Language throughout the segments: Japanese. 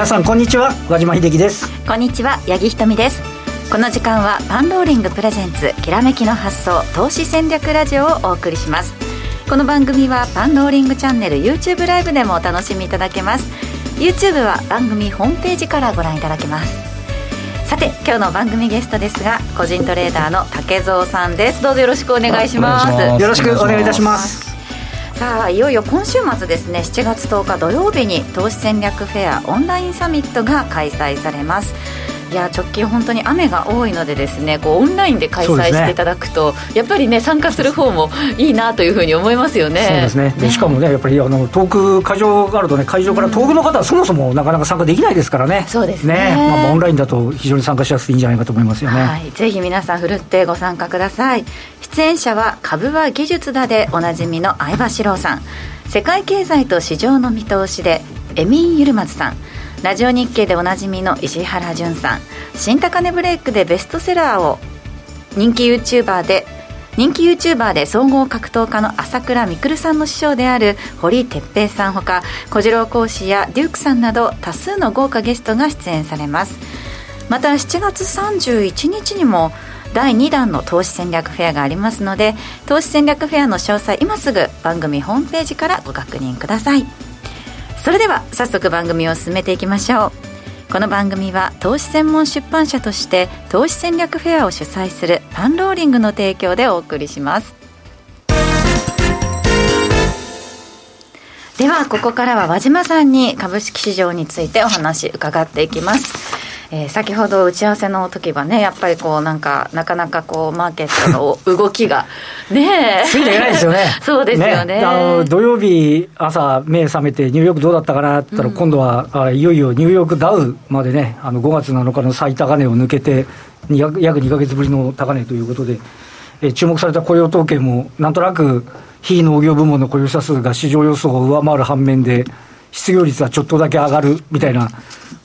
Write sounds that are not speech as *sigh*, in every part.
皆さんこんにちは。和島秀樹です。こんにちは八木ひとみです。この時間はパンローリングプレゼンツきらめきの発想投資戦略ラジオをお送りします。この番組はパンローリングチャンネル YouTube ライブでもお楽しみいただけます。YouTube は番組ホームページからご覧いただけます。さて今日の番組ゲストですが個人トレーダーの竹蔵さんです。どうぞよろしくお願いします。よろしくお願いいたしますさあいよいよ今週末ですね7月10日土曜日に投資戦略フェアオンラインサミットが開催されますいや直近本当に雨が多いのでですねこうオンラインで開催していただくと、ね、やっぱりね参加する方もいいなというふうに思いますよね。そうですね。ねしかもねやっぱりあの遠く会場があるとね会場から遠くの方はそもそもなかなか参加できないですからね。そうですね。ねまあオンラインだと非常に参加しやすいんじゃないかと思いますよね。はい。ぜひ皆さんふるってご参加ください。出演者は株は技術だでおなじみの相場志郎さん、世界経済と市場の見通しでエミン・ユルマズさん。ラジオ日経でおなじみの石原潤さん。新高値ブレイクでベストセラーを人気 YouTuber で人気 YouTuber で総合格闘家の朝倉未来さんの師匠である堀哲平さんほか小次郎講師やデュークさんなど多数の豪華ゲストが出演されます。また7月31日にも第2弾の投資戦略フェアがありますので投資戦略フェアの詳細今すぐ番組ホームページからご確認ください。それでは早速番組を進めていきましょう。この番組は投資専門出版社として投資戦略フェアを主催するパンローリングの提供でお送りします。ではここからは和島さんに株式市場についてお話伺っていきます。えー、先ほど打ち合わせの時はねやっぱりこうなんかなかなかこうマーケットの *laughs* 動きがねついていないですよね。*laughs* そうですよね、ね、あの土曜日朝目覚めてニューヨークどうだったかなって言ったら、今度はあいよいよニューヨークダウまでねあの5月7日の最高値を抜けて約2か月ぶりの高値ということで、えー、注目された雇用統計もなんとなく非農業部門の雇用者数が市場予想を上回る反面で失業率はちょっとだけ上がるみたいな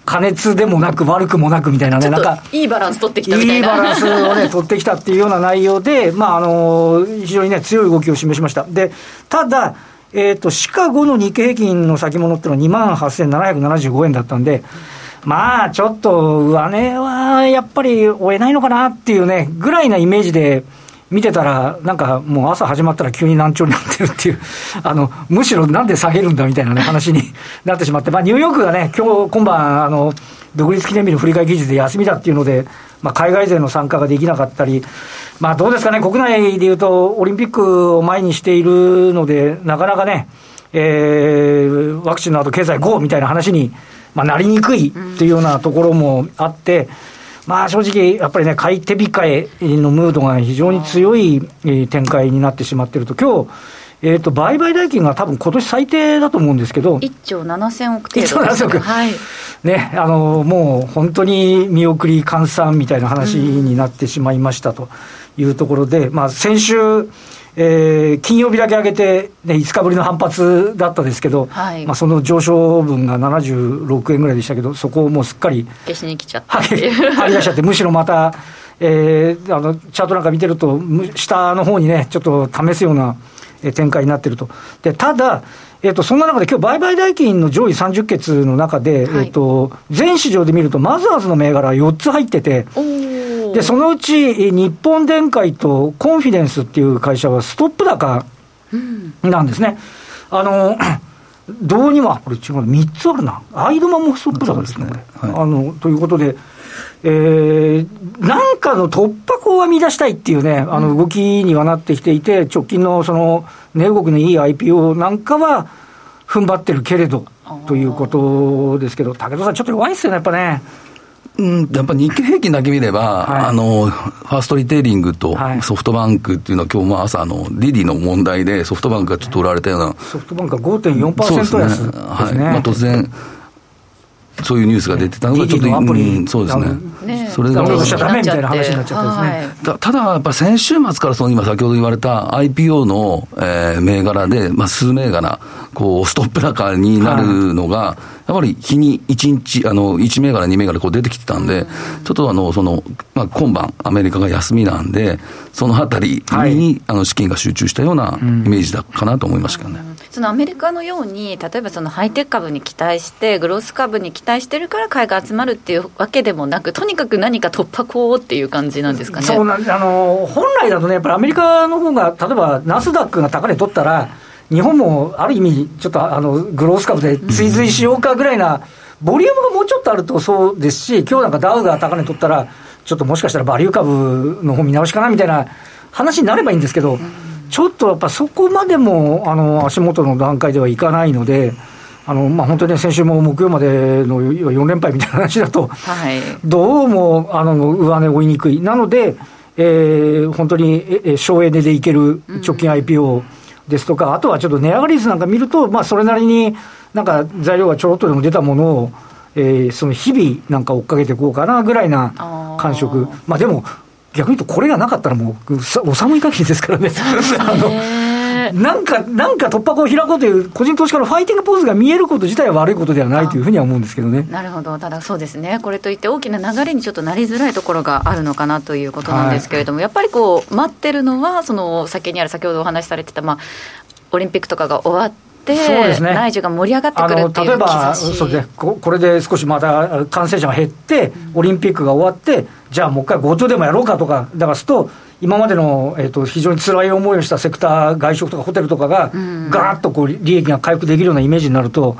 加熱でもなく悪くもなくみたいなね、なんか、いいバランス取ってきたみたいな。いいバランスをね、取ってきたっていうような内容で、*laughs* まあ、あの、非常にね、強い動きを示しました。で、ただ、えっ、ー、と、シカゴの日経平均の先物っていうのは2万8775円だったんで、まあ、ちょっと、上値はやっぱり追えないのかなっていうね、ぐらいなイメージで、見てたら、なんかもう朝始まったら急に難聴になってるっていう、*laughs* あの、むしろなんで下げるんだみたいなね、話になってしまって、まあ、ニューヨークがね、今日、今晩、あの、独立記念日の振り替え技術で休みだっていうので、まあ、海外勢の参加ができなかったり、まあ、どうですかね、国内でいうと、オリンピックを前にしているので、なかなかね、えー、ワクチンの後経済 GO みたいな話に、まあ、なりにくいっていうようなところもあって、まあ正直、やっぱりね、買い手控えのムードが非常に強い展開になってしまっていると、今日えーと、売買代金が多分今年最低だと思うんですけど、1兆7000億程度、1兆7000億、はい。ね、あのもう本当に見送り換算みたいな話になってしまいましたというところで、うん、まあ、先週、えー、金曜日だけ上げて、ね、5日ぶりの反発だったですけど、はい、まあ、その上昇分が76円ぐらいでしたけど、そこをもうすっかり消しに来ちゃった。張り出しちゃって、*laughs* むしろまた、えー、あのチャートなんか見てると、下の方にね、ちょっと試すような展開になってると。でただえっと、そんな中で、今日売買代金の上位30決の中で、はい、えっと、全市場で見ると、マザーズの銘柄4つ入ってて、で、そのうち日本電解とコンフィデンスっていう会社はストップ高なんですね。うん、あの、*clears throat* どうにも、これ違う、3つあるな。アイドマもストップ高ですね。すねはい、あの、ということで、えー、なんかの突破口は見出したいっていうね、あの動きにはなってきていて、直近のその値動きのいい IPO なんかは踏ん張ってるけれどということですけど、武田さん、ちょっと弱いですよね、やっぱね。うん、やっぱ日経平均だけ見れば、はい、あの、ファーストリテイリングとソフトバンクっていうのは、今日も朝、あの、リディの問題で、ソフトバンクがちょっと売られたような。ソフトバンクが5.4%安ですね。はい。まあ、突然、そういうニュースが出てたのが、ちょっと、うん、そうですね。それが、しちゃダメみたいな話になっちゃったですね。ただ、やっぱり先週末からその今先ほど言われた IPO の、えー、銘柄で、まあ、数銘柄、こう、ストップ高になるのが、やっぱり日に1日、あの、1銘柄、2銘柄こう出てきてたんで、ちょっとあの、その、まあ、今晩、アメリカが休みなんで、そのあたりに、あの、資金が集中したようなイメージだかなと思いましたけどね。そのアメリカのように、例えばそのハイテク株に期待して、グロース株に期待してるから買いが集まるっていうわけでもなく、とにかく何か突破口っていう感じなんですかね？そうなんあの本来だとね、やっぱりアメリカの方が、例えばナスダックが高値取ったら、日本もある意味、ちょっとあのグロース株で追随しようかぐらいな、ボリュームがもうちょっとあるとそうですし、今日なんかダウが高値取ったら、ちょっともしかしたらバリュー株の方見直しかなみたいな話になればいいんですけど、ちょっとやっぱそこまでもあの足元の段階ではいかないので。あのまあ、本当に、ね、先週も木曜までの4連敗みたいな話だと、はい、どうもあの上値追いにくい、なので、えー、本当に、え省エネでいける直近 IPO ですとか、うん、あとはちょっと値上がり率なんか見ると、まあ、それなりになんか材料がちょろっとでも出たものを、えー、その日々なんか追っかけていこうかなぐらいな感触、まあ、でも、逆に言うと、これがなかったらもう、お寒い限りですからね。あのなんか、なんか突破口を開こうという、個人投資家のファイティングポーズが見えること自体は悪いことではないというふうには思うんですけどね。なるほど、ただそうですね、これといって大きな流れにちょっとなりづらいところがあるのかなということなんですけれども、はい、やっぱりこう、待ってるのは、その先にある、先ほどお話しされてた、まあ、オリンピックとかが終わって、そうですね、内需が盛り上がってくるっていう例えばそうです、ね、これで少しまた感染者が減って、オリンピックが終わって、じゃあもう一回 GoTo でもやろうかとか、だからすと、今までの、えーと、非常に辛い思いをしたセクター、外食とかホテルとかが、がーっとこう利益が回復できるようなイメージになると、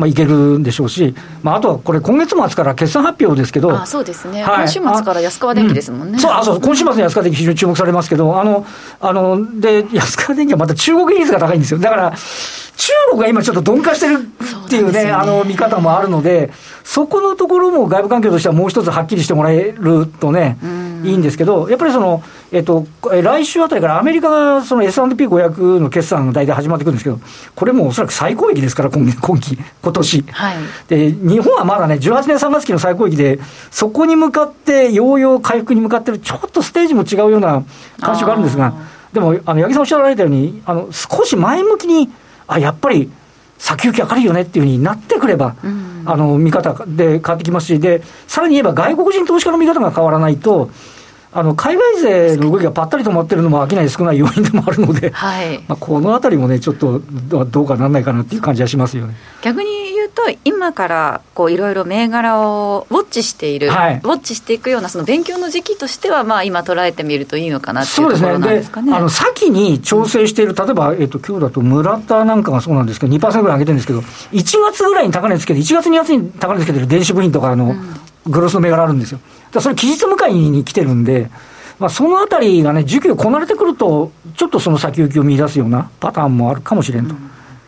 まあ、いけるんでしょうし、まあ、あとはこれ、今月末から決算発表ですけど、あそうですね、はい、今週末から安川電機ですもんね。うん、そうあそう今週末の安川電機、非常に注目されますけど、あのあので安川電機はまた中国比率が高いんですよ。だから中国が今ちょっと鈍化してるっていうね、うね。あの見方もあるので、そこのところも外部環境としてはもう一つはっきりしてもらえるとね、いいんですけど、やっぱりその、えっと、来週あたりからアメリカがその S&P500 の決算が大体始まってくるんですけど、これもおそらく最高益ですから、今今期、今年、はい、で日本はまだね、18年3月期の最高益で、そこに向かって、ようよう回復に向かってる、ちょっとステージも違うような感触があるんですが、でも、あの八木さんおっしゃられたように、あの少し前向きに、あやっぱり先行き明るいよねっていうふうになってくれば、うん、あの見方で変わってきますしで、さらに言えば外国人投資家の見方が変わらないと、あの海外勢の動きがぱったり止まってるのも商い少ない要因でもあるので、はい、まあこのあたりもね、ちょっとどうかならないかなっていう感じはしますよね。逆に言うと、今からこういろいろ銘柄をウォッチしている、はい、ウォッチしていくような、その勉強の時期としては、まあ、今、捉えてみるといいのかなっていうところなんですかね。あの先に調整している、例えば、えっと今日だと村田なんかがそうなんですけど、2%ぐらい上げてるんですけど、1月ぐらいに高値つけて、1月、2月に高値つけてる電子部品とかの、グロスの銘柄あるんですよ。だそれ、期日向かいに来てるんで、まあ、そのあたりがね、需給こなれてくると、ちょっとその先行きを見出すようなパターンもあるかもしれんと。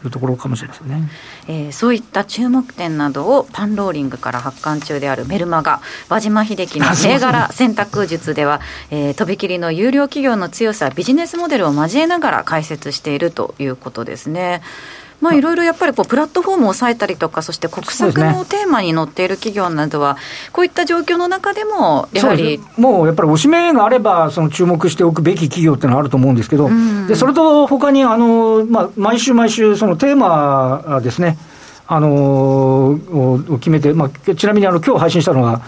いうところかもしれませんね、えー、そういった注目点などをパンローリングから発刊中であるメルマガ輪島秀樹の銘柄選択術では、えー、とびきりの有料企業の強さビジネスモデルを交えながら解説しているということですね。まあ、い。ろいろやっぱりこうプラットフォームを抑えたりとか、そして国策のテーマに載っている企業などは、こういった状況の中でも、やはりもうやっぱりおしめがあれば、その注目しておくべき企業っていうのはあると思うんですけど、でそれとほかにあの、まあ、毎週毎週、そのテーマですね、あのを決めて、まあ、ちなみにあの今日配信したのは、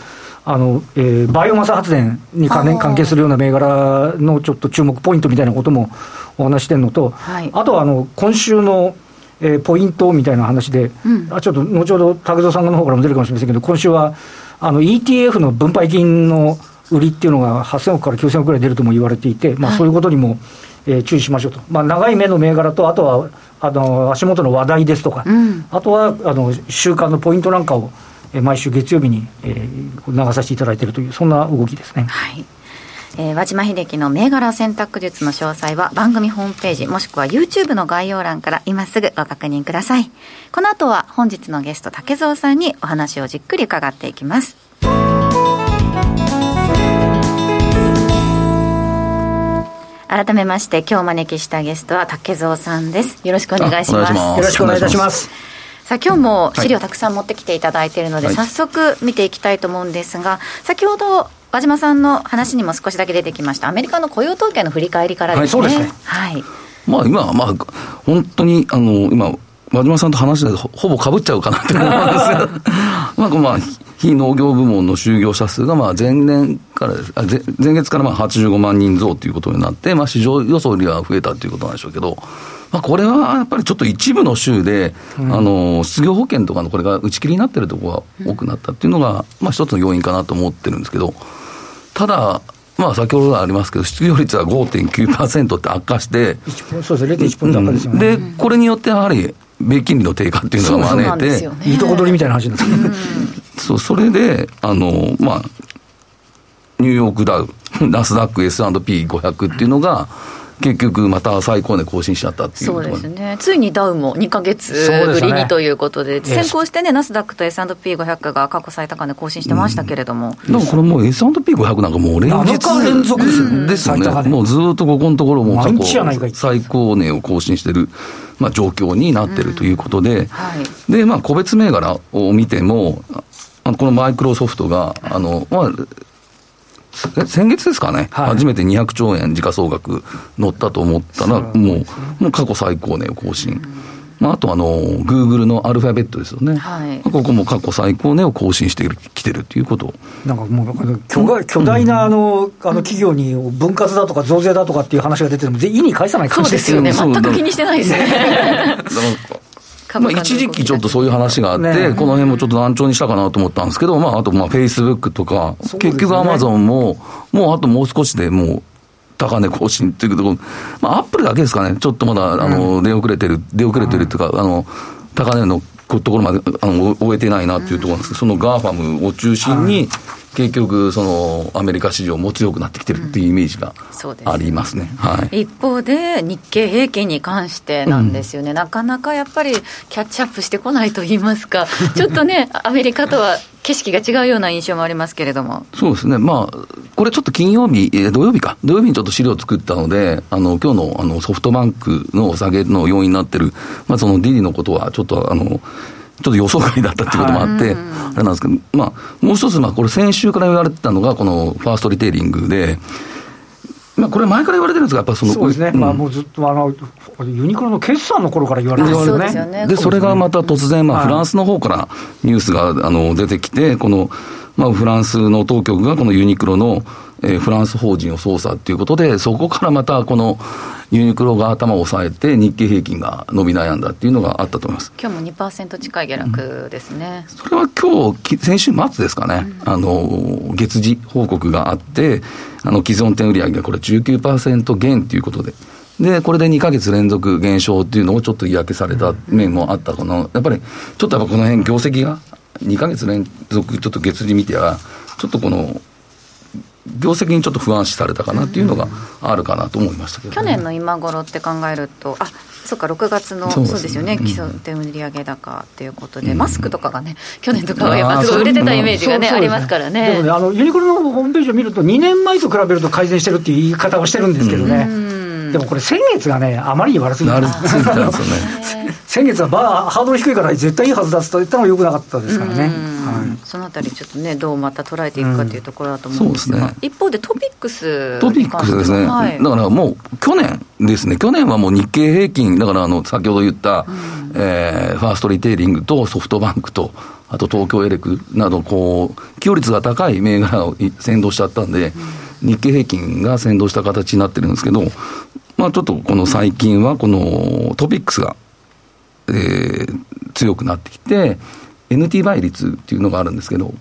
あのえー、バイオマス発電に関連関係するような銘柄のちょっと注目ポイントみたいなこともお話してるのと、はい、あとはあの今週のえー、ポイントみたいな話で、うん、あちょっと後ほど竹蔵さんの方からも出るかもしれませんけど、今週はあの ETF の分配金の売りっていうのが8000億から9000億ぐらい出るとも言われていて、まあ、そういうことにも、えー、注意しましょうと、まあ、長い目の銘柄と、あとはあの足元の話題ですとか、うん、あとはあの週間のポイントなんかを、えー、毎週月曜日に、えー、流させていただいているという、そんな動きですね。はいえー、和島秀樹の銘柄選択術の詳細は番組ホームページもしくは YouTube の概要欄から今すぐご確認ください。この後は本日のゲスト竹蔵さんにお話をじっくり伺っていきます。改めまして今日お招きしたゲストは竹蔵さんです。よろしくお願いします。よろしくお願いいたします。さあ今日も資料たくさん持ってきていただいているので、はい、早速見ていきたいと思うんですが先ほど和島さんの話にも少しだけ出てきました、アメリカの雇用統計の振り返りからですね。はい、ね。はい。まあ今、まあ、本当に、あの、今、和島さんと話でほぼかぶっちゃうかなって思うんですまあ、*laughs* まあ、非農業部門の就業者数がまあ前年からあ前月からまあ85万人増ということになって、まあ、市場予想よりは増えたということなんでしょうけど、まあ、これはやっぱりちょっと一部の州で、うん、あの失業保険とかのこれが打ち切りになってるところが多くなったっていうのが、まあ、一つの要因かなと思ってるんですけど、ただ、まあ、先ほどありますけど、失業率は5.9%って悪化して、そうです0.1ポイント悪化ですよね、で、これによってやはり、米金利の低下っていうのが招いて、いいとこ取りみたいな話なんですけど、そうそれで、あのまあ、ニューヨークダウ、ナスダック、S&P500 っていうのが、結局また最高値更新しちゃったっていうそうですね、ついにダウも2か月ぶりにということで、でね、先行してね、ナスダックと S&P500 が過去最高値更新してましたけれども、うん、でもこれもう S&P500 なんかもう連日連続ですよね、ですよね、もうずっとここのところ、も過去最高値を更新してる。まあ、状況になってるということで、うん。はい、で、まあ、個別銘柄を見ても、あのこのマイクロソフトが、あの、まあ、先月ですかね、はい、初めて200兆円時価総額乗ったと思ったら、もう、もう過去最高値を更新。まあ、あとあの、グーグルのアルファベットですよね、はい、ここも過去最高値を更新してきてるっていうこと。なんかもう巨大、巨大なあの,、あの企業に分割だとか増税だとかっていう話が出てるのも、意に介さない感じですよね、全く気にしてないですね。*laughs* まあ、一時期ちょっとそういう話があって、ね、この辺もちょっと軟調にしたかなと思ったんですけど、まあ、あと、まあ、フェイスブックとか、ね、結局アマゾンも、もうあともう少しでもう、高値更新っていうところ、まあ、アップルだけですかね、ちょっとまだ、あの、出遅れてる、出遅れてるっていうか、あの、高値のところまであの終えてないなっていうところなんですけど、その GAFAM を中心に、結局、そのアメリカ市場も強くなってきてるっていうイメージがありますね、うんはい、一方で、日経平均に関してなんですよね、うん、なかなかやっぱりキャッチアップしてこないと言いますか、*laughs* ちょっとね、アメリカとは景色が違うような印象もありますけれども。そうですね、まあ、これちょっと金曜日、え土曜日か、土曜日にちょっと資料を作ったので、あの今日のあのソフトバンクの下げの要因になってる、まあ、そのディディのことは、ちょっとあの、ちょっと予想外だったっていうこともあって、あれなんですけど、まあ、もう一つ、まあ、これ先週から言われてたのが、このファーストリテイリングで、まあ、これ前から言われてるんですが、やっぱその、そうですね、うん、まあ、もうずっとあの、ユニクロの決算の頃から言われてるんですよね。で、それがまた突然、まあ、フランスの方からニュースがあの出てきて、この、まあ、フランスの当局がこのユニクロの、えー、フランス法人を捜査ということで、そこからまたこのユニクロが頭を押さえて、日経平均が伸び悩んだっていうのがあったと思います。今日も2%近い下落ですね、うん、それは今日先週末ですかね、うん、あの月次報告があって、あの既存店売上がこれ19%減ということで。で、これで2か月連続減少っていうのをちょっと嫌気された面もあった。かな、やっぱりちょっとやっぱこの辺業績が2か月連続ちょっと月次見ては、ちょっとこの業績にちょっと不安視されたかなっていうのがあるかなと思いましたけど、ね、去年の今頃って考えると、あそうか、6月の、そうですよね、基礎点売上高ということで、うん、マスクとかがね、去年とかはやっぱすごい売れてたイメージがね、ありますからね。でもねあの、ユニクロのホームページを見ると、2年前と比べると改善してるっていう言い方をしてるんですけどね。うんでもこれ、先月がね、あまりに悪すぎた。先月はまあハードル低いから絶対いいはずだと言ったのがよくなかったですからね、はい、そのあたり、ちょっとね、どうまた捉えていくかというところだと思うんですが、うんね、一方でトピックス、トピックスですね、はい、だからもう去年ですね、去年はもう日経平均、だからあの先ほど言った、うん、えー、ファーストリテイリングとソフトバンクと、あと東京エレクなど、こう、寄与率が高い銘柄を先導しちゃったんで、うん、日経平均が先導した形になってるんですけど、まあ、ちょっとこの最近は、このトピックスが、えー、強くなってきて、NT 倍率っていうのがあるんですけど、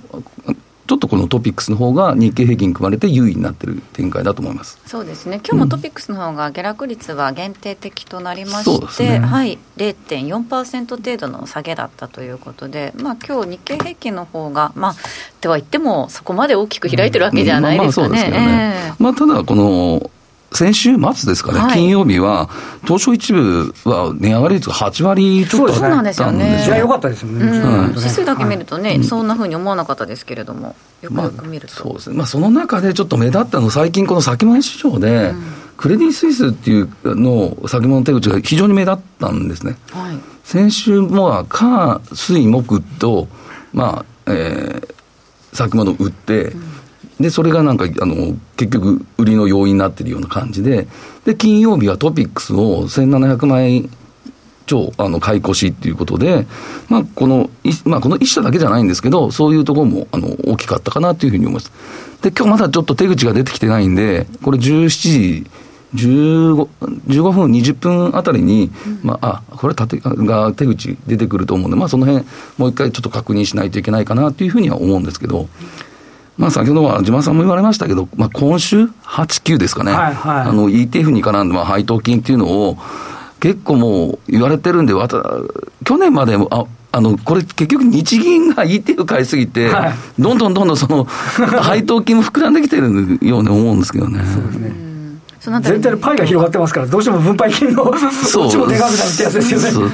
ちょっとこのトピックスの方が日経平均組まれて優位になってる展開だと思います。そうですね、今日もトピックスの方が下落率は限定的となりまして、うんね、はい、0.4%程度の下げだったということで、まあ今日日経平均の方がまあ、とは言っても、そこまで大きく開いてるわけじゃないですかね。まあ、ただ、この先週末ですかね、はい、金曜日は、東証一部は値上がり率が8割ちょっとそうなんですよね。いや、よかったですよね。うん、指数だけ見るとね、はい、そんなふうに思わなかったですけれども、よくよく見ると。まあ、そうですね。まあ、その中でちょっと目立ったの、最近この先物市場で、うん、クレディ・スイスっていうの先物手口が非常に目立ったんですね。はい、先週も、火、水、木と、まあ、えー、先物売って、うんで、それがなんか、あの、結局、売りの要因になってるような感じで、で、金曜日はトピックスを1700万円超、あの、買い越しっていうことで、まあ、この、まあ、この一社だけじゃないんですけど、そういうところも、あの、大きかったかなというふうに思います。で、今日まだちょっと手口が出てきてないんで、これ17時 15, 15分、20分あたりに、まあ、あこれ縦が手口出てくると思うんで、まあ、その辺もう一回ちょっと確認しないといけないかなというふうには思うんですけど。まあ、先ほどは島さんも言われましたけど、まあ、今週、8、9ですかね、はいはい、あの ETF に絡んで、まあ、配当金っていうのを、結構もう言われてるんで、去年までも、ああのこれ、結局、日銀が ETF 買いすぎて、はい、どんどんどんどんその *laughs* 配当金も膨らんできてるように思うんですけどね。そうですね。全体のパイが広がってますから、どうしても分配金のそっちもでかくなるってやつですよね。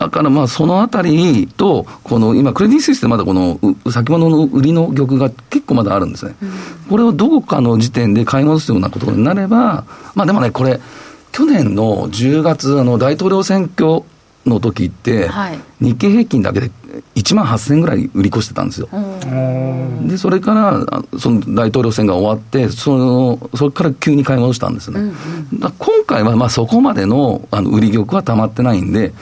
だからまあそのあたりと、この今、クレディ・スイスでまだこの先物の売りの玉が結構まだあるんですね、うん、これをどこかの時点で買い戻すようなことになれば、まあでもね、これ、去年の10月、あの大統領選挙の時って、はい、日経平均だけで1万8000円ぐらい売り越してたんですよ。で、それから、その大統領選が終わって、そのそれから急に買い戻したんですね。うんうん、今回はまあそこまでのあの売り玉はたまってないんで、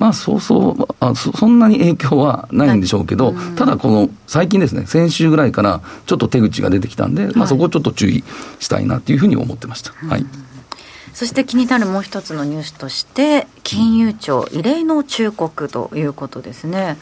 まあ、そうそうあそ、そんなに影響はないんでしょうけど、はい、ただ、この最近ですね、先週ぐらいからちょっと手口が出てきたんで、まあ、そこをちょっと注意したいなというふうに思ってました。はい、そして気になるもう一つのニュースとして、金融庁、異例の忠告ということですね。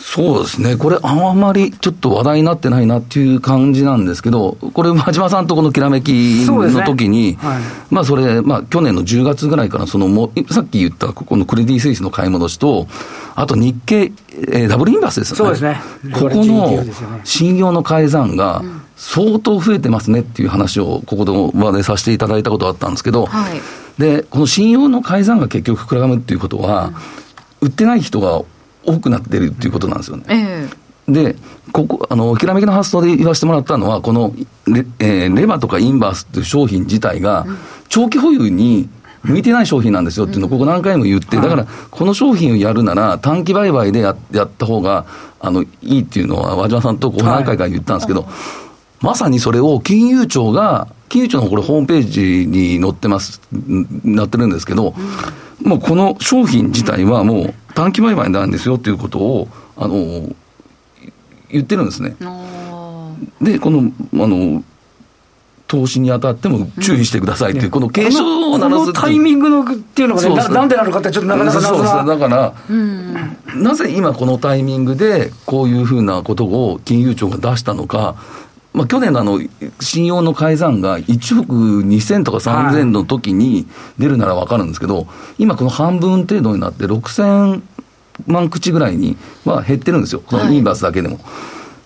そうですね、これ、あまりちょっと話題になってないなっていう感じなんですけど、これ、真島さんとこのきらめきの時に、ね。はい、まあそれ、まあ去年の10月ぐらいから、そのもさっき言ったこのクレディ・スイスの買い戻しと、あと日経、えー、ダブルインバースですよね。ね。ここの信用の改ざんが、相当増えてますねっていう話を、ここの場でさせていただいたことがあったんですけど、はい、で、この信用の改ざんが結局膨らむっていうことは、うん、売ってない人が多くなってるっていうことなんですよね。えー、で、ここ、あの、きらめきの発想で言わせてもらったのは、このレ、えー、レバとかインバースっていう商品自体が、長期保有に向いてない商品なんですよっていうのをここ何回も言って、だから、この商品をやるなら、短期売買でややった方が、あの、いいっていうのは、和島さんとこう何回か言ったんですけど、はい、まさにそれを金融庁が、金融庁のこれホームページに載ってます、なってるんですけど、もうこの商品自体はもう短期売買なんですよっていうことを、あの、言ってるんですね。で、この、あの、投資にあたっても注意してくださいっていう、うん、この警鐘を鳴らすタイミングのっていうのがね、ななんでなのかって、ちょっとなかなかそうですだから、うん、なぜ今このタイミングで、こういうふうなことを金融庁が出したのか、まあ、去年のあの信用の改ざんが1億2000とか3000の時に出るなら分かるんですけど、今、この半分程度になって、6000万口ぐらいには減ってるんですよ、このインバースだけでも。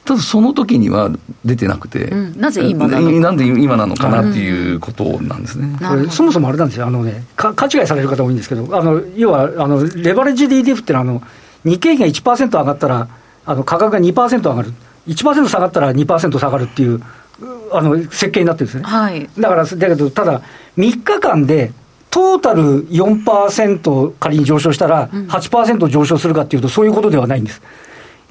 ただその時には出てなくて、うん、なぜ今なのなんで今なのかなっていうことなんですね、これそもそもあれなんですよ、あのね、か勘違いされる方多いんですけど、あの要はあのレバレッジ DDF っていうのはあの、日経平均が1%上がったら、あの価格が2%上がる。1%下がったら2%下がるっていう、あの設計になってるんですね。はい、だから、だけど、ただ、3日間で、トータル4%仮に上昇したら、8%上昇するかっていうと、そういうことではないんです。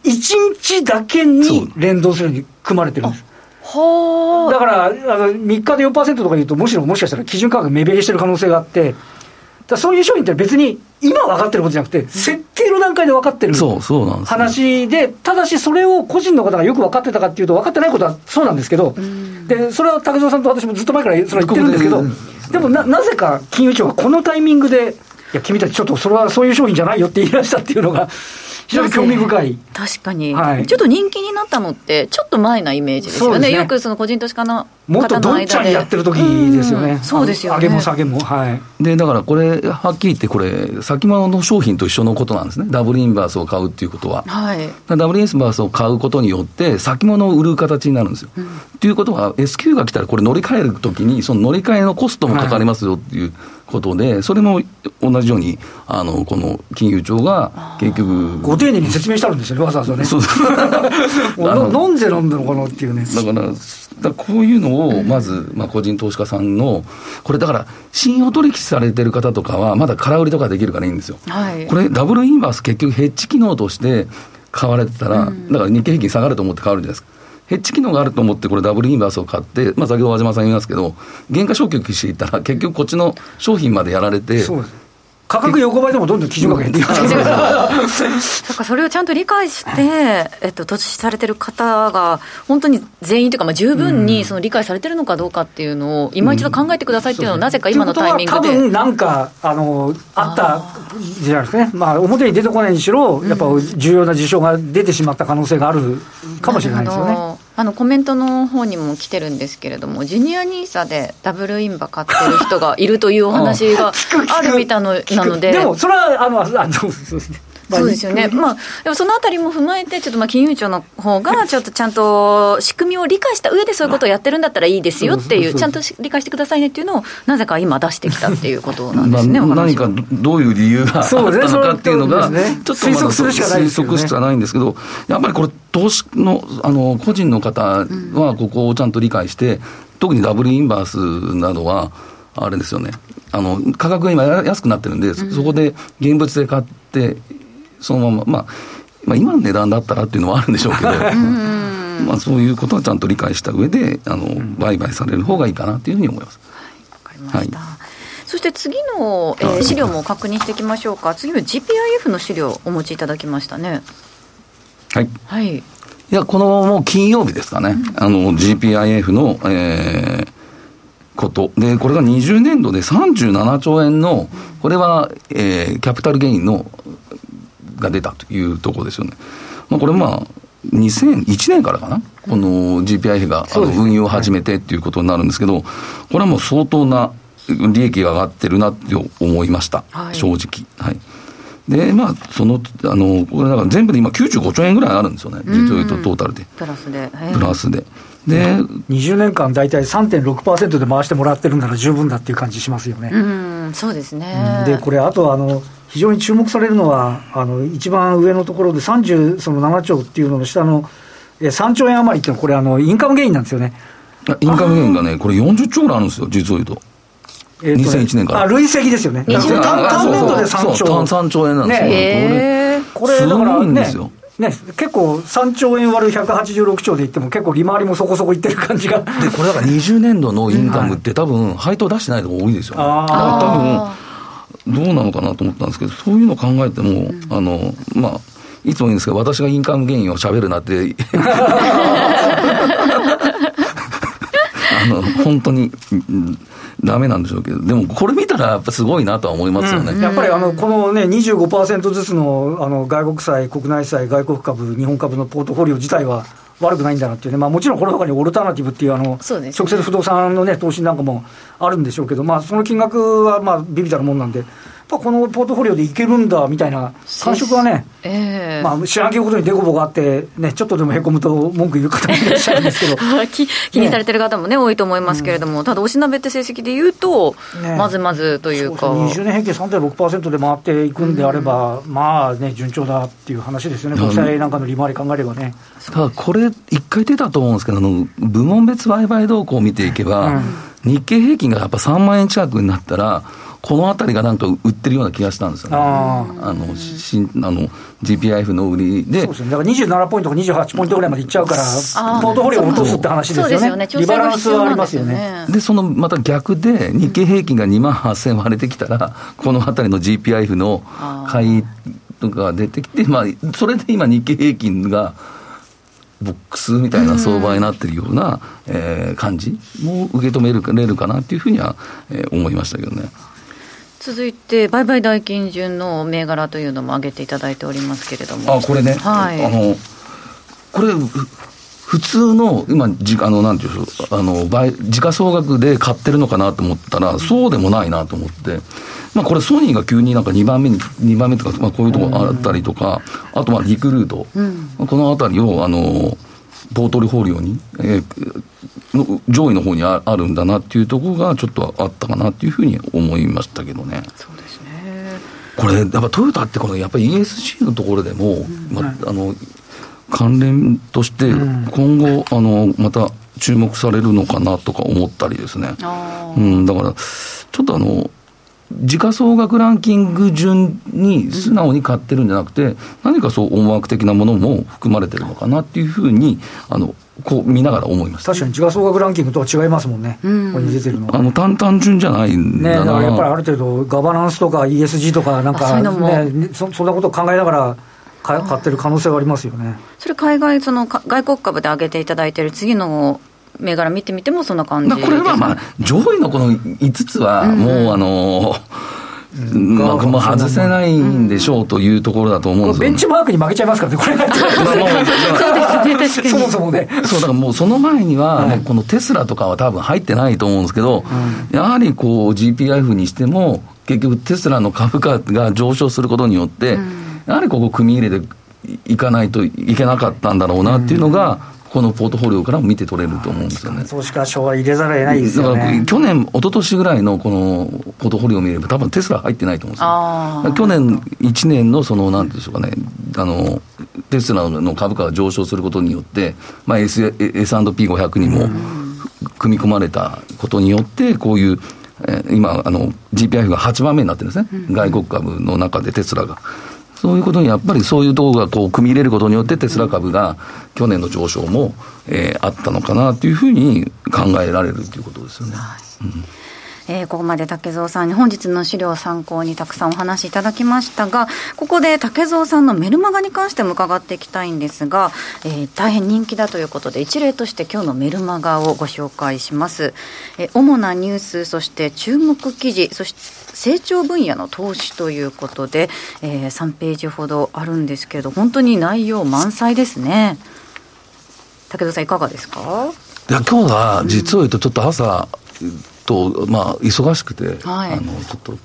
1日だけに連動するように組まれてるんです。だから、あの3日で4%とか言うと、むしろもしかしたら基準価格目減りしてる可能性があって、だそういう商品って別に今分かってることじゃなくて、設計の段階で分かってる話で、ただしそれを個人の方がよく分かってたかっていうと、分かってないことはそうなんですけど、でそれは竹蔵さんと私もずっと前からそれは言ってるんですけど、でもななぜか金融庁がこのタイミングで、いや、君たちちょっとそれはそういう商品じゃないよって言い出したっていうのが、非常に興味深い。確かに、はい、ちょっと人気になったのって、ちょっと前なイメージですよね、ね。よくその個人投資家のもっとどっちゃんやってる時ですよね、そうですよね。上げも下げも、はい、でだからこれ、はっきり言って、これ、先物の商品と一緒のことなんですね、ダブルインバースを買うっていうことは。はい、ダブルインバースを買うことによって、先物を売る形になるんですよ。と、うん、いうことは、S q が来たら、これ、乗り換えるときに、その乗り換えのコストもかかりますよっていう。はいことで、それも同じように、あのこの金融庁が結局。ご丁寧に説明してあるんですよ *laughs* ね、わざわざね。そう飲んで飲んでのかなっていうね。だから、だこういうのをまず、まあ、個人投資家さんの、これだから、信用取引されてる方とかは、まだ空売りとかできるからいいんですよ。はい、これ、ダブルインバース、結局、ヘッジ機能として買われてたら、だから日経平均下がると思って買わるじゃないですか。ヘッジ機能があると思って、これ、ダブルインバースを買って、まあ、先ほど和島さん言いますけど、原価償却していったら、*laughs* 結局こっちの商品までやられて、価格横ばいでもどんどん基準額減っていくそっか、それをちゃんと理解して、えっと、投資されてる方が、本当に全員というか、まあ、十分にその理解されてるのかどうかっていうのを、今一度考えてくださいっていうのを、なぜか今のタイミングで。多分なんか、あの、あったじゃないですかね。まあ、表に出てこないにしろ、やっぱ重要な事象が出てしまった可能性があるかもしれないですよね。あのコメントの方にも来てるんですけれども、ジュニア NISA でダブルインバ買ってる人がいるというお話が *laughs* あるみたいなので。でも、それは、あの、あそうですね。そうですよね、まあ、でもそのあたりも踏まえて、ちょっとまあ金融庁の方が、ちょっとちゃんと仕組みを理解した上で、そういうことをやってるんだったらいいですよっていう、ちゃんと理解してくださいねっていうのを、なぜか今、出してきたっていうことなんですね、まあ、何かどういう理由があったのかっていうのが、ちょっと推測するしかない推測しかないんですけど、やっぱりこれ、投資のあの個人の方は、ここをちゃんと理解して、特にダブルインバースなどは、あれですよね、あの価格が今安くなってるんで、そこで現物で買って、そのまま、まあ、まあ、今の値段だったらっていうのはあるんでしょうけど、*laughs* まあ、そういうことはちゃんと理解した上で、あの、売買される方がいいかなというふうに思います。わ、かりました。はいそして次の、えー、資料も確認していきましょうか。次は GPIF の資料をお持ちいただきましたね。はい。はい。いや、このもう金曜日ですかね。うん、あの、GPIF の、えー、こと。で、これが20年度で37兆円の、これは、えー、キャピタルゲインの、が出たというところですよね。まあ、これまあ、2001年からかな、この GPI があの運用を始めてっていうことになるんですけど、これはもう相当な利益が上がってるなって思いました、はい、正直。はいで、まあ、その、あの、これだから全部で今95兆円ぐらいあるんですよね、実を言うとトータルで。プラスで。プラスで。で、20年間大体3.6%で回してもらってるなら十分だっていう感じしますよね。うん、そうですね。で、これ、あとあの、非常に注目されるのは、あの一番上のところで37兆っていうのの下の3兆円余りっていうのは、これあの、インカムゲインなんですよね。インカムゲインがね、これ40兆ぐらいあるんですよ、実を言うと。えー、ね、2001年から。あ、累積ですよね。単年度で3兆。そう3兆円なんですよ。ね、これ、これだからね、ね、結構3兆円割る186兆でいっても、結構利回りもそこそこいってる感じが。で、これだから20年度のインカムって、多分配当出してないのが多いですよね。だから多分どうなのかなと思ったんですけど、そういうのを考えても、うん、あの、まあ、いつも言うんですけど、私がインカムゲインをしゃべるなってあの、本当に、だめなんでしょうけど、でもこれ見たら、やっぱすごいなとは思いますよね、うん、やっぱりあのこのね、25%ずつのあの外国債、国内債、外国株、日本株のポートフォリオ自体は、悪くないんだなっていうね、まあ、もちろんこの他にオルタナティブっていうあの、ね、直接不動産の、ね、投資なんかもあるんでしょうけど、まあ、その金額はまあビビたるもんなんで、ぱこのポートフォリオでいけるんだみたいな感触はね、えー、まあ、知らんけことにデコボがあって、ね、ちょっとでもへこむと文句言う方もいらっしゃるんですけど。*laughs* 気気にされてる方もね、多いと思いますけれども、うん、ただ、おしなべって成績でいうと、ね、まずまずというか。う20年平均3.6%で回っていくんであれば、うん、まあね、順調だっていう話ですよね、国債なんかの利回り考えればね。ただ、これ、一回出たと思うんですけど、あの部門別売買動向を見ていけば、日経平均がやっぱ3万円近くになったら、このあたりがなんか売ってるような気がしたんですよね。ああの、新、あの、GPIF の売りで。そうですね。だから27ポイントか28ポイントぐらいまでいっちゃうから、ポートフォリオを落とすって話ですよね。そうですよね。リバランスはありますよね。で、そのまた逆で、日経平均が2万8000割れてきたら、このあたりの GPIF の買いとか出てきて、まあ、それで今日経平均が、ボックスみたいな相場になってるような、えー、感じも受け止めれるかなっていうふうには、えー、思いましたけどね。続いて、売買代金順の銘柄というのも挙げていただいておりますけれども。あ、これね。はい。あの、これ、普通の、今、じあの、なんていうんでしょう、あの、倍、時価総額で買ってるのかなと思ったら、そうでもないなと思って、まあ、これ、ソニーが急になんか2番目に、2番目とか、まあ、こういうとこあったりとか、あと、まあ、リクルート、うん、このあたりを、あの、ポートリフォリオに、えー、の上位の方にああるんだなっていうところがちょっとあったかなっていうふうに思いましたけどね。そうですねこれやっぱトヨタってこのやっぱり ESG のところでも、うん、まあの関連として今後、あのまた注目されるのかなとか思ったりですね。うん、だからちょっとあの時価総額ランキング順に素直に買ってるんじゃなくて、何かそう思惑的なものも含まれてるのかなっていうふうに、あの、こう見ながら思いました。確かに時価総額ランキングとは違いますもんね、ここに出てるのは。あの単単純じゃないんね、だな、だからやっぱりある程度、ガバナンスとか ESG とか、なんかあそういうのもねそ、そんなことを考えながらか買ってる可能性はありますよね。それ海外そのか外国株で上げていただいている次の銘柄見てみてもそんな感じこれはまあ、上位のこの5つは、もうあの、まあ、もう外せないんでしょうというところだと思うんですよ、ベンチマークに負けちゃいますからね、これ *laughs* そうですね確かそにもそもね。そうだからもうその前には、このテスラとかは多分入ってないと思うんですけど、やはりこう GPIF にしても、結局テスラの株価が上昇することによって、やはりここ組み入れていかないといけなかったんだろうなっていうのが、このポートフォリオからも見て取れると思うんですよね。投資家賞は入れざるを得ないですだからよね。去年、一昨年ぐらいのこのポートフォリオを見れば、多分テスラ入ってないと思うんですよ。去年1年のその、なんでしょうかね、あの、テスラの株価が上昇することによって、まあ、S- S&P500 にも組み込まれたことによって、こういう、えー今、あの、GPIF が8番目になってるんですね。外国株の中でテスラが。そういうことにやっぱりそういうところがこう組み入れることによってテスラ株が去年の上昇も、えーあったのかなというふうに考えられるということですよね。えーここまで竹蔵さんに本日の資料を参考にたくさんお話しいただきましたがここで竹蔵さんのメルマガに関しても伺っていきたいんですが、えー大変人気だということで一例として今日のメルマガをご紹介します、えー主なニュースそして注目記事そして成長分野の投資ということで、え3ページほどあるんですけれど本当に内容満載ですね。竹蔵さんいかがですか？いや今日は実を言うとちょっと朝と、まあ、忙しくて、はい。あのちょっと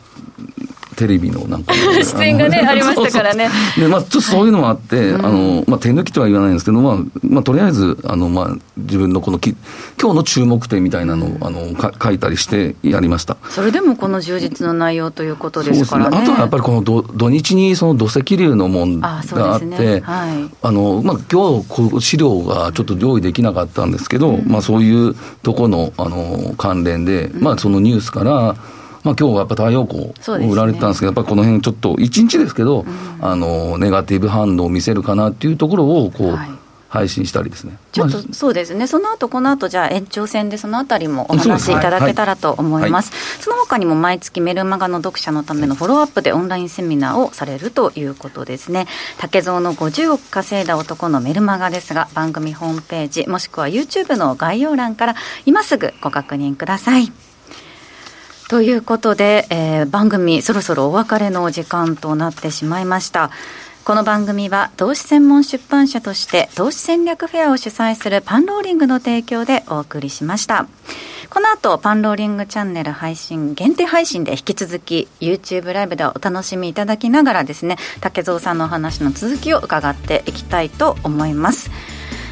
テレビのなんか *laughs* 出演がねのありましたからね。でまあ、ちょっとそういうのもあって、あのまあ、手抜きとは言わないんですけど、まあまあ、とりあえずあの、まあ、自分のこのき今日の注目点みたいなのをあのか書いたりしてやりました。それでもこの充実の内容ということですからね。あとはやっぱりこの土土日にその土石流の問あ題があって、ね。はい。あのまあ今日こう資料がちょっと用意できなかったんですけど、まあそういうとこのあの関連で、まあそのニュースから、まあ今日はやっぱ太陽光売られてたんですけど、やっぱりこの辺ちょっと一日ですけど、あのネガティブ反応を見せるかなっていうところをこう、はい配信したりですね。ちょっとまあそうですね、その後この後じゃあ延長戦でそのあたりもお話しいただけたらと思います。その他にも毎月メルマガの読者のためのフォローアップでオンラインセミナーをされるということですね。竹蔵の50億稼いだ男のメルマガですが、番組ホームページもしくは YouTube の概要欄から今すぐご確認ください。ということで、えー番組そろそろお別れの時間となってしまいました。この番組は投資専門出版社として投資戦略フェアを主催するパンローリングの提供でお送りしました。この後パンローリングチャンネル配信限定配信で引き続き YouTube ライブでお楽しみいただきながらですね竹蔵さんのお話の続きを伺っていきたいと思います。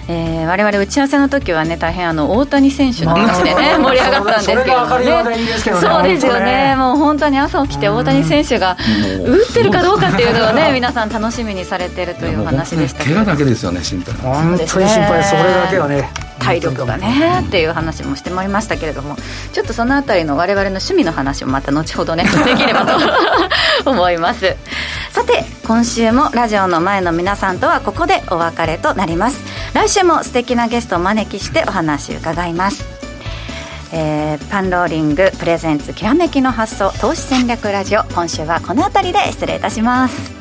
えー、我々打ち合わせの時はね大変あの大谷選手の話でね盛り上がったんですけどね。そうですよね。ねもう本当に朝起きて大谷選手が打ってるかどうかっていうのをね皆さん楽しみにされてるというお話でしたけど。怪我だけですよね、心配。な。本当に心配、それだけはね。体力がねっていう話もしてもらいましたけれども。ちょっとそのあたりの我々の趣味の話もまた後ほどねできればと *laughs* 思いますさて今週もラジオの前の皆さんとはここでお別れとなります。来週も素敵なゲストをお招きしてお話伺います。えーパンローリングプレゼンツきらめきの発想投資戦略ラジオ。今週はこの辺りで失礼いたします。